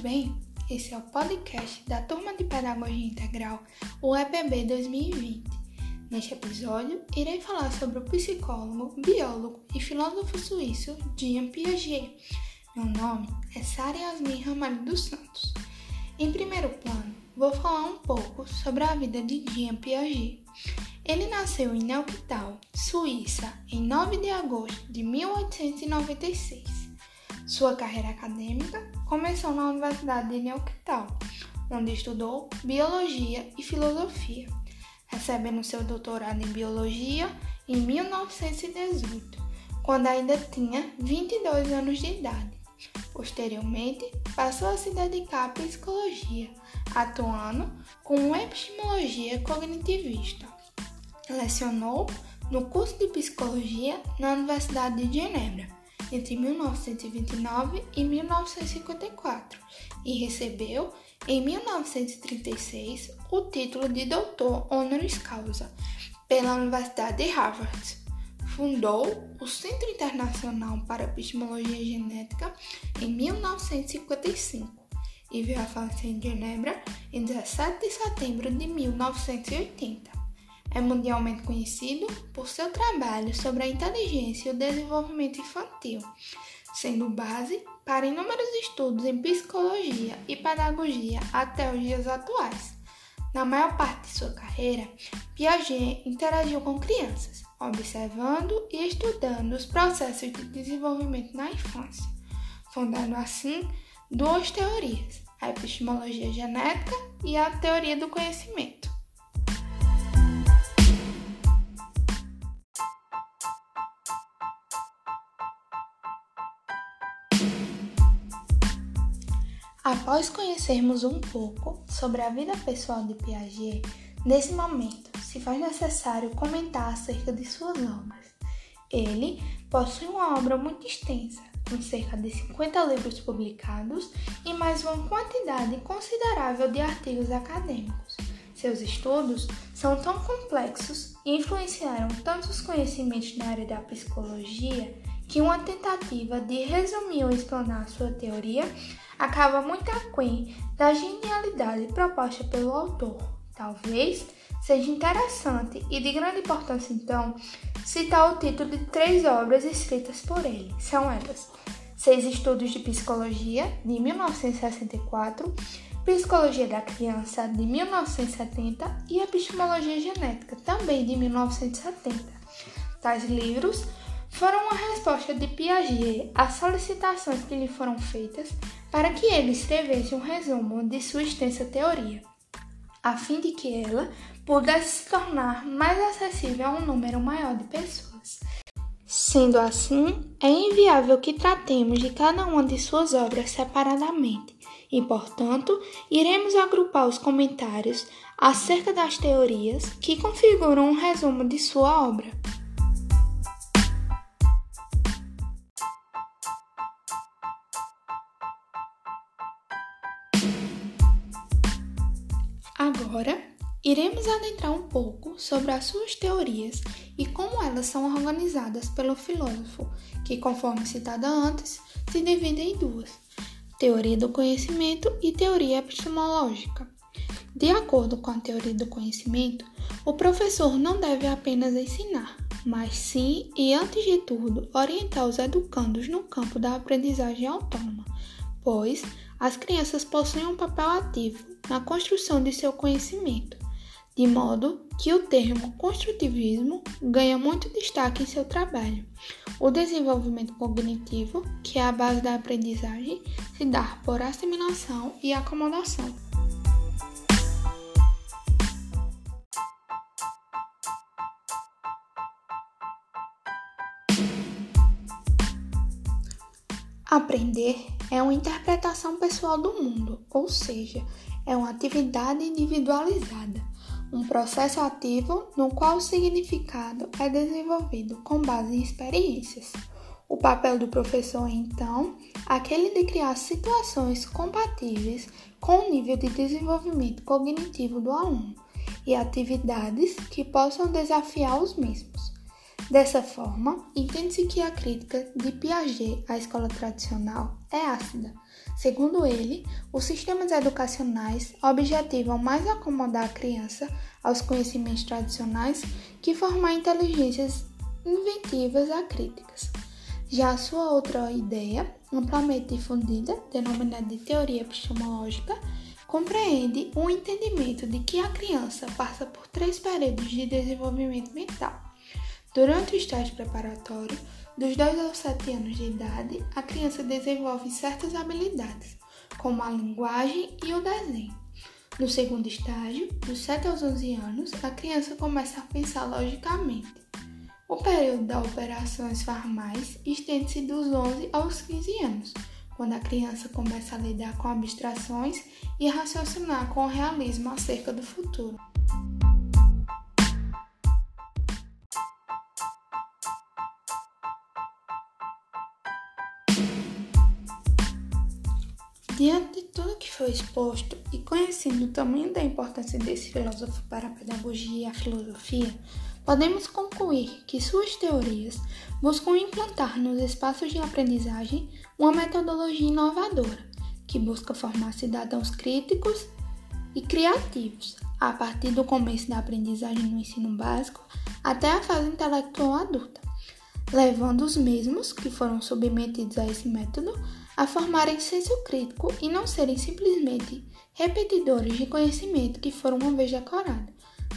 bem? Esse é o podcast da Turma de Pedagogia Integral, o EPB 2020. Neste episódio, irei falar sobre o psicólogo, biólogo e filósofo suíço Jean Piaget. Meu nome é Sara Yasmin Ramalho dos Santos. Em primeiro plano, vou falar um pouco sobre a vida de Jean Piaget. Ele nasceu em Neuchâtel, Suíça, em 9 de agosto de 1896. Sua carreira acadêmica começou na Universidade de Neuchâtel, onde estudou biologia e filosofia, recebendo seu doutorado em biologia em 1918, quando ainda tinha 22 anos de idade. Posteriormente, passou a se dedicar à psicologia, atuando com epistemologia cognitivista. Lecionou no curso de psicologia na Universidade de Genebra entre 1929 e 1954 e recebeu, em 1936, o título de doutor honoris causa pela Universidade de Harvard. Fundou o Centro Internacional para Epistemologia Genética em 1955 e veio a falecer em Genebra em 17 de setembro de 1980. É mundialmente conhecido por seu trabalho sobre a inteligência e o desenvolvimento infantil, sendo base para inúmeros estudos em psicologia e pedagogia até os dias atuais. Na maior parte de sua carreira, Piaget interagiu com crianças, observando e estudando os processos de desenvolvimento na infância, fundando assim duas teorias, a epistemologia genética e a teoria do conhecimento. Após conhecermos um pouco sobre a vida pessoal de Piaget, nesse momento se faz necessário comentar acerca de suas obras. Ele possui uma obra muito extensa, com cerca de 50 livros publicados e mais uma quantidade considerável de artigos acadêmicos. Seus estudos são tão complexos e influenciaram tantos conhecimentos na área da psicologia que uma tentativa de resumir ou explanar sua teoria acaba muito aquém da genialidade proposta pelo autor. Talvez seja interessante e de grande importância, então, citar o título de três obras escritas por ele. São elas: Seis Estudos de Psicologia, de 1964, Psicologia da Criança, de 1970 e Epistemologia Genética, também de 1970. Tais livros foram uma resposta de Piaget às solicitações que lhe foram feitas para que ele escrevesse um resumo de sua extensa teoria, a fim de que ela pudesse se tornar mais acessível a um número maior de pessoas. Sendo assim, é inviável que tratemos de cada uma de suas obras separadamente, e, portanto, iremos agrupar os comentários acerca das teorias que configuram um resumo de sua obra. Agora, iremos adentrar um pouco sobre as suas teorias e como elas são organizadas pelo filósofo, que, conforme citada antes, se divide em duas: teoria do conhecimento e teoria epistemológica. De acordo com a teoria do conhecimento, o professor não deve apenas ensinar, mas sim e antes de tudo orientar os educandos no campo da aprendizagem autônoma, pois as crianças possuem um papel ativo na construção de seu conhecimento, de modo que o termo construtivismo ganha muito destaque em seu trabalho. O desenvolvimento cognitivo, que é a base da aprendizagem, se dá por assimilação e acomodação. Aprender é uma interpretação pessoal do mundo, ou seja, é uma atividade individualizada, um processo ativo no qual o significado é desenvolvido com base em experiências. O papel do professor é, então, aquele de criar situações compatíveis com o nível de desenvolvimento cognitivo do aluno e atividades que possam desafiar os mesmos. Dessa forma, entende-se que a crítica de Piaget à escola tradicional é ácida. Segundo ele, os sistemas educacionais objetivam mais acomodar a criança aos conhecimentos tradicionais que formar inteligências inventivas a críticas. Já a sua outra ideia, amplamente difundida, denominada de teoria epistemológica, compreende o entendimento de que a criança passa por três períodos de desenvolvimento mental Durante o estágio preparatório, dos 2 aos 7 anos de idade, a criança desenvolve certas habilidades, como a linguagem e o desenho. No segundo estágio, dos 7 aos 11 anos, a criança começa a pensar logicamente. O período das operações formais estende-se dos 11 aos 15 anos, quando a criança começa a lidar com abstrações e raciocinar com o realismo acerca do futuro. Diante de tudo que foi exposto e conhecendo o tamanho da importância desse filósofo para a pedagogia e a filosofia, podemos concluir que suas teorias buscam implantar nos espaços de aprendizagem uma metodologia inovadora que busca formar cidadãos críticos e criativos a partir do começo da aprendizagem no ensino básico até a fase intelectual adulta, levando os mesmos que foram submetidos a esse método a formarem senso crítico e não serem simplesmente repetidores de conhecimento que foram uma vez decorado,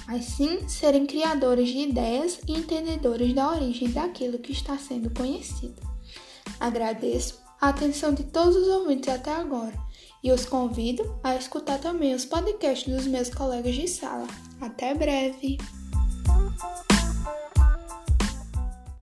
mas sim serem criadores de ideias e entendedores da origem daquilo que está sendo conhecido. Agradeço a atenção de todos os ouvintes até agora e os convido a escutar também os podcasts dos meus colegas de sala. Até breve!